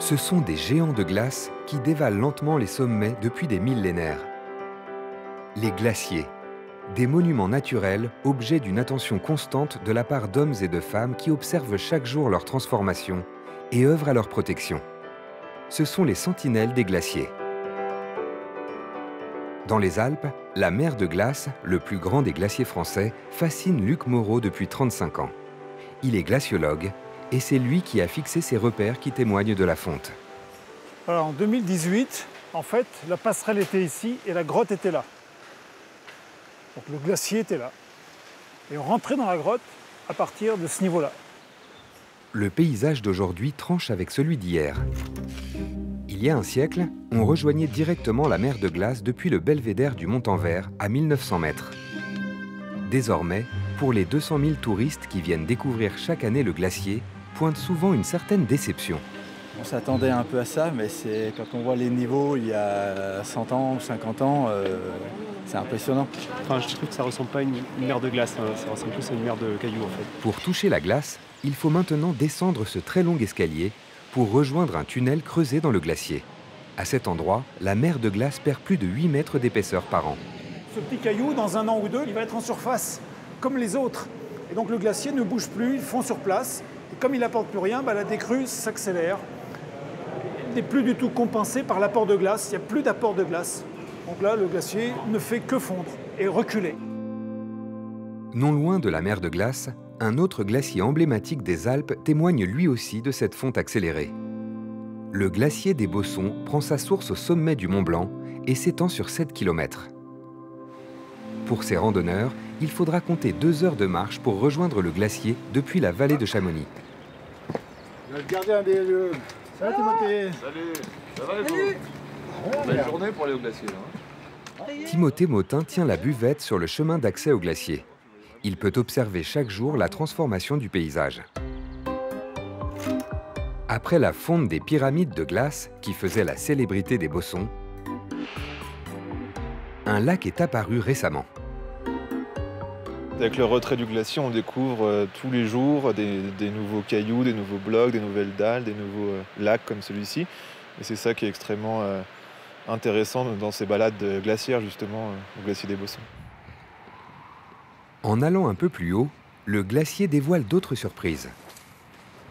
Ce sont des géants de glace qui dévalent lentement les sommets depuis des millénaires. Les glaciers, des monuments naturels, objets d'une attention constante de la part d'hommes et de femmes qui observent chaque jour leur transformation et œuvrent à leur protection. Ce sont les sentinelles des glaciers. Dans les Alpes, la mer de glace, le plus grand des glaciers français, fascine Luc Moreau depuis 35 ans. Il est glaciologue et c'est lui qui a fixé ces repères qui témoignent de la fonte. Alors, en 2018, en fait, la passerelle était ici et la grotte était là. Donc le glacier était là. Et on rentrait dans la grotte à partir de ce niveau-là. Le paysage d'aujourd'hui tranche avec celui d'hier. Il y a un siècle, on rejoignait directement la mer de glace depuis le belvédère du Mont-en-Vert à 1900 mètres. Désormais, pour les 200 000 touristes qui viennent découvrir chaque année le glacier, pointe souvent une certaine déception. On s'attendait un peu à ça, mais c'est quand on voit les niveaux il y a 100 ans ou 50 ans, euh, c'est impressionnant. Enfin, je trouve que ça ressemble pas à une, une mer de glace, hein. ça ressemble plus à une mer de cailloux en fait. Pour toucher la glace, il faut maintenant descendre ce très long escalier pour rejoindre un tunnel creusé dans le glacier. À cet endroit, la mer de glace perd plus de 8 mètres d'épaisseur par an. Ce petit caillou, dans un an ou deux, il va être en surface, comme les autres. Et donc le glacier ne bouge plus, il fond sur place. Comme il n'apporte plus rien, bah, la décrue s'accélère. N'est plus du tout compensé par l'apport de glace, il n'y a plus d'apport de glace. Donc là, le glacier ne fait que fondre et reculer. Non loin de la mer de glace, un autre glacier emblématique des Alpes témoigne lui aussi de cette fonte accélérée. Le glacier des Bossons prend sa source au sommet du Mont Blanc et s'étend sur 7 km. Pour ces randonneurs, il faudra compter deux heures de marche pour rejoindre le glacier depuis la vallée de Chamonix. Le gardien des lieux. Salut Timothée. Salut, ça va les pauvres Belle journée pour aller au glacier là. hein. Timothée Motin tient la buvette sur le chemin d'accès au glacier. Il peut observer chaque jour la transformation du paysage. Après la fonte des pyramides de glace qui faisaient la célébrité des Bossons, un lac est apparu récemment. Avec le retrait du glacier, on découvre euh, tous les jours des, des nouveaux cailloux, des nouveaux blocs, des nouvelles dalles, des nouveaux euh, lacs comme celui-ci. Et c'est ça qui est extrêmement euh, intéressant dans ces balades glaciaires, justement, euh, au glacier des Bossons. En allant un peu plus haut, le glacier dévoile d'autres surprises.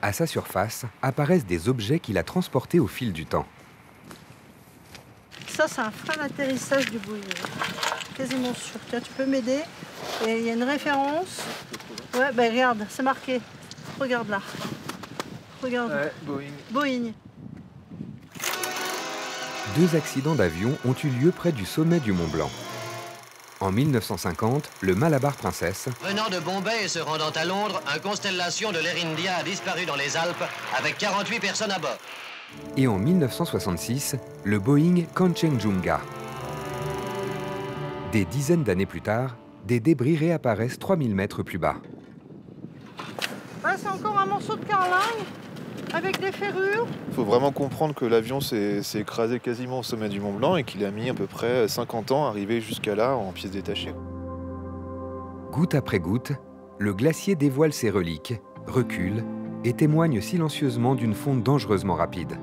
À sa surface apparaissent des objets qu'il a transportés au fil du temps. Ça, c'est un frein d'atterrissage du bouillon. Quasiment sûr. Tiens, tu peux m'aider Et il y a une référence. Ouais, ben regarde, c'est marqué. Regarde là. Regarde. Boeing. Deux accidents d'avion ont eu lieu près du sommet du Mont Blanc. En 1950, le Malabar Princess Venant de Bombay et se rendant à Londres, un Constellation de l'Air India a disparu dans les Alpes avec 48 personnes à bord. et en 1966, le Boeing Kanchenjunga. Des dizaines d'années plus tard, des débris réapparaissent 3000 mètres plus bas. Ah, c'est encore un morceau de carlingue avec des ferrures. Il faut vraiment comprendre que l'avion s'est s'est écrasé quasiment au sommet du Mont Blanc et qu'il a mis à peu près 50 ans à arriver jusqu'à là en pièces détachées. Goutte après goutte, le glacier dévoile ses reliques, recule et témoigne silencieusement d'une fonte dangereusement rapide.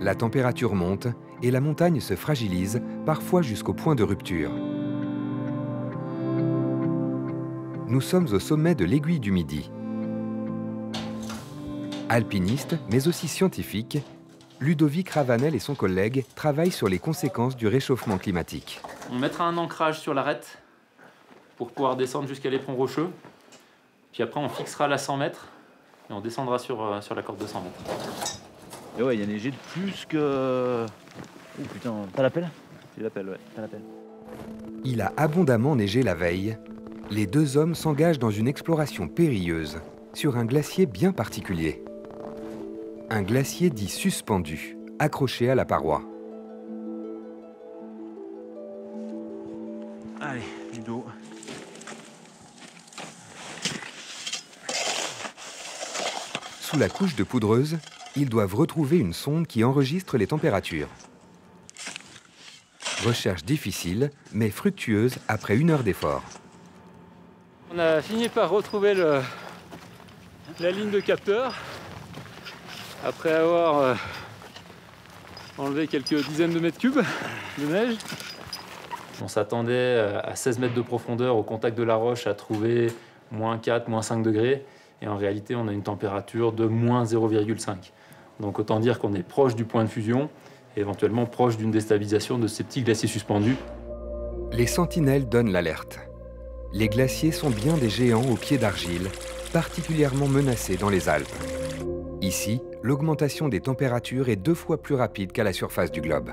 La température monte et la montagne se fragilise, parfois jusqu'au point de rupture. Nous sommes au sommet de l'aiguille du Midi. Alpiniste, mais aussi scientifique, Ludovic Ravanel et son collègue travaillent sur les conséquences du réchauffement climatique. On mettra un ancrage sur l'arête pour pouvoir descendre jusqu'à l'éperon rocheux. Puis après, on fixera la 100 mètres et on descendra sur, euh, sur la corde de 100 mètres. Et ouais, il y a neigé de plus que. Oh putain, t'as l'appel J'ai l'appel, ouais, t'as l'appel. Il a abondamment neigé la veille. Les deux hommes s'engagent dans une exploration périlleuse sur un glacier bien particulier. Un glacier dit suspendu, accroché à la paroi. Allez, Ludo. Sous la couche de poudreuse, ils doivent retrouver une sonde qui enregistre les températures. Recherche difficile, mais fructueuse après une heure d'effort. On a fini par retrouver le- la ligne de capteur. Après avoir euh, enlevé quelques dizaines de mètres cubes de neige. On s'attendait euh, à 16 mètres de profondeur au contact de la roche à trouver moins 4, moins 5 degrés. Et en réalité, on a une température de moins 0,5. Donc autant dire qu'on est proche du point de fusion éventuellement proche d'une déstabilisation de ces petits glaciers suspendus. Les sentinelles donnent l'alerte. Les glaciers sont bien des géants aux pieds d'argile, particulièrement menacés dans les Alpes. Ici, l'augmentation des températures est deux fois plus rapide qu'à la surface du globe.